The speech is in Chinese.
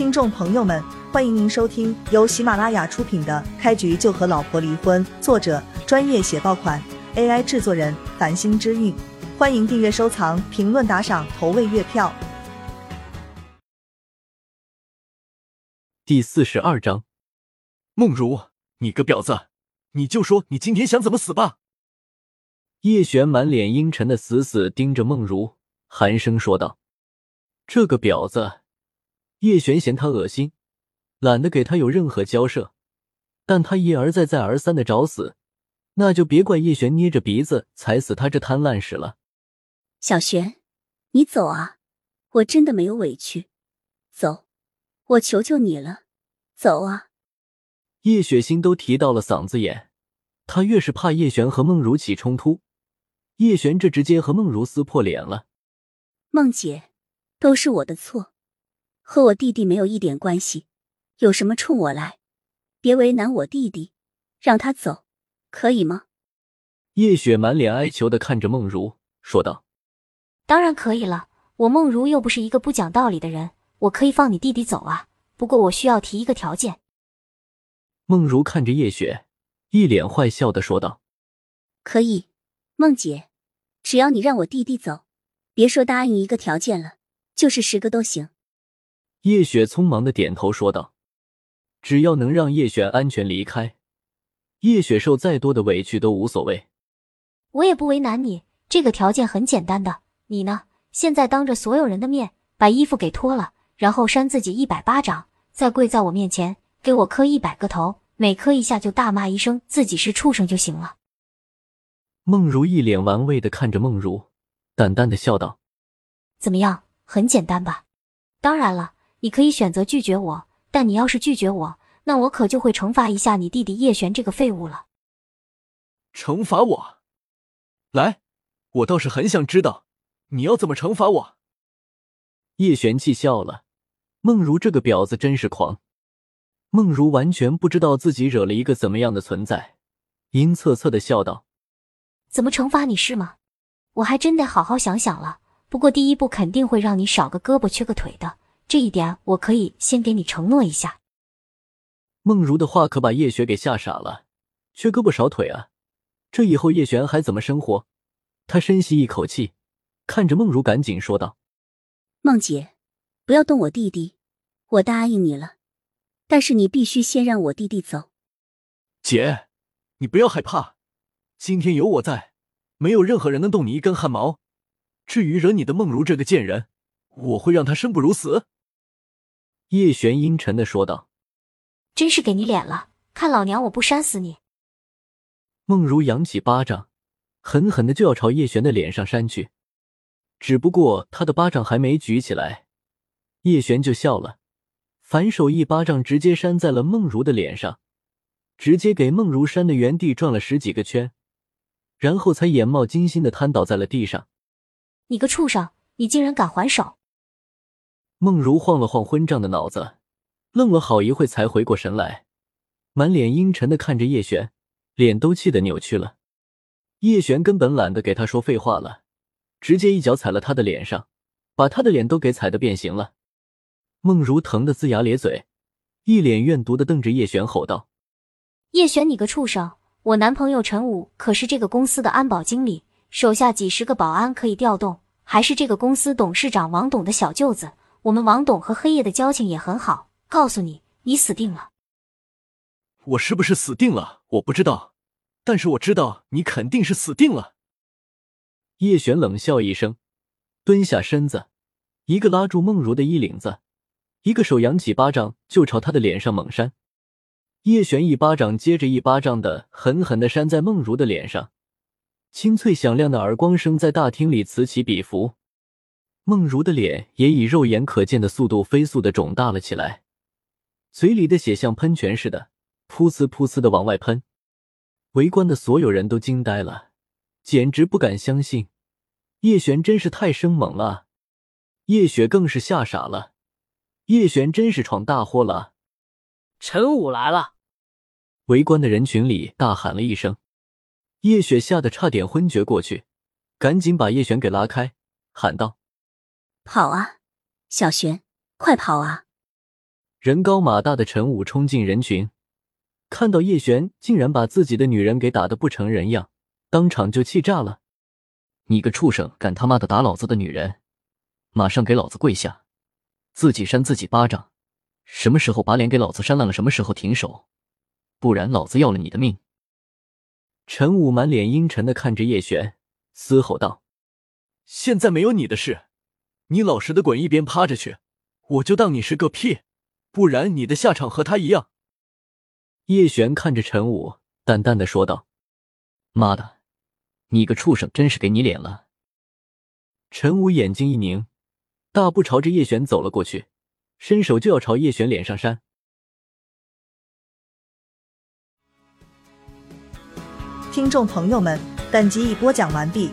听众朋友们，欢迎您收听由喜马拉雅出品的《开局就和老婆离婚》，作者专业写爆款，AI 制作人繁星之韵。欢迎订阅、收藏、评论、打赏、投喂月票。第四十二章，梦如，你个婊子，你就说你今天想怎么死吧！叶璇满脸阴沉的死死盯着梦如，寒声说道：“这个婊子。”叶璇嫌他恶心，懒得给他有任何交涉，但他一而再再而三的找死，那就别怪叶璇捏着鼻子踩死他这滩烂屎了。小璇，你走啊！我真的没有委屈，走，我求求你了，走啊！叶雪心都提到了嗓子眼，她越是怕叶璇和梦如起冲突，叶璇这直接和梦如撕破脸了。梦姐，都是我的错。和我弟弟没有一点关系，有什么冲我来？别为难我弟弟，让他走，可以吗？叶雪满脸哀求的看着梦如，说道：“当然可以了，我梦如又不是一个不讲道理的人，我可以放你弟弟走啊。不过我需要提一个条件。”梦如看着叶雪，一脸坏笑的说道：“可以，梦姐，只要你让我弟弟走，别说答应一个条件了，就是十个都行。”叶雪匆忙的点头说道：“只要能让叶璇安全离开，叶雪受再多的委屈都无所谓。我也不为难你，这个条件很简单的。你呢，现在当着所有人的面把衣服给脱了，然后扇自己一百巴掌，再跪在我面前给我磕一百个头，每磕一下就大骂一声自己是畜生就行了。”梦如一脸玩味的看着梦如，淡淡的笑道：“怎么样，很简单吧？当然了。”你可以选择拒绝我，但你要是拒绝我，那我可就会惩罚一下你弟弟叶璇这个废物了。惩罚我？来，我倒是很想知道你要怎么惩罚我。叶璇气笑了，梦如这个婊子真是狂。梦如完全不知道自己惹了一个怎么样的存在，阴恻恻的笑道：“怎么惩罚你是吗？我还真得好好想想了。不过第一步肯定会让你少个胳膊缺个腿的。”这一点我可以先给你承诺一下。梦如的话可把叶璇给吓傻了，缺胳膊少腿啊，这以后叶璇还怎么生活？他深吸一口气，看着梦如，赶紧说道：“梦姐，不要动我弟弟，我答应你了，但是你必须先让我弟弟走。”姐，你不要害怕，今天有我在，没有任何人能动你一根汗毛。至于惹你的梦如这个贱人，我会让她生不如死。叶璇阴沉的说道：“真是给你脸了，看老娘我不扇死你！”梦如扬起巴掌，狠狠的就要朝叶璇的脸上扇去。只不过他的巴掌还没举起来，叶璇就笑了，反手一巴掌直接扇在了梦如的脸上，直接给梦如扇的原地转了十几个圈，然后才眼冒金星的瘫倒在了地上。“你个畜生，你竟然敢还手！”梦如晃了晃昏胀的脑子，愣了好一会才回过神来，满脸阴沉的看着叶璇，脸都气得扭曲了。叶璇根本懒得给他说废话了，直接一脚踩了他的脸上，把他的脸都给踩得变形了。梦如疼得龇牙咧嘴，一脸怨毒的瞪着叶璇，吼道：“叶璇，你个畜生！我男朋友陈武可是这个公司的安保经理，手下几十个保安可以调动，还是这个公司董事长王董的小舅子。”我们王董和黑夜的交情也很好，告诉你，你死定了。我是不是死定了？我不知道，但是我知道你肯定是死定了。叶璇冷笑一声，蹲下身子，一个拉住梦如的衣领子，一个手扬起巴掌就朝他的脸上猛扇。叶璇一巴掌接着一巴掌的狠狠的扇在梦如的脸上，清脆响亮的耳光声在大厅里此起彼伏。梦如的脸也以肉眼可见的速度飞速的肿大了起来，嘴里的血像喷泉似的噗呲噗呲的往外喷。围观的所有人都惊呆了，简直不敢相信，叶璇真是太生猛了。叶雪更是吓傻了，叶璇真是闯大祸了。陈武来了！围观的人群里大喊了一声，叶雪吓得差点昏厥过去，赶紧把叶璇给拉开，喊道。跑啊，小玄，快跑啊！人高马大的陈武冲进人群，看到叶璇竟然把自己的女人给打得不成人样，当场就气炸了。你个畜生，敢他妈的打老子的女人，马上给老子跪下，自己扇自己巴掌。什么时候把脸给老子扇烂了，什么时候停手，不然老子要了你的命！陈武满脸阴沉的看着叶璇，嘶吼道：“现在没有你的事，你老实的滚一边趴着去，我就当你是个屁，不然你的下场和他一样。”叶璇看着陈武，淡淡的说道：“妈的！”你个畜生，真是给你脸了！陈武眼睛一凝，大步朝着叶璇走了过去，伸手就要朝叶璇脸上扇。听众朋友们，本集已播讲完毕，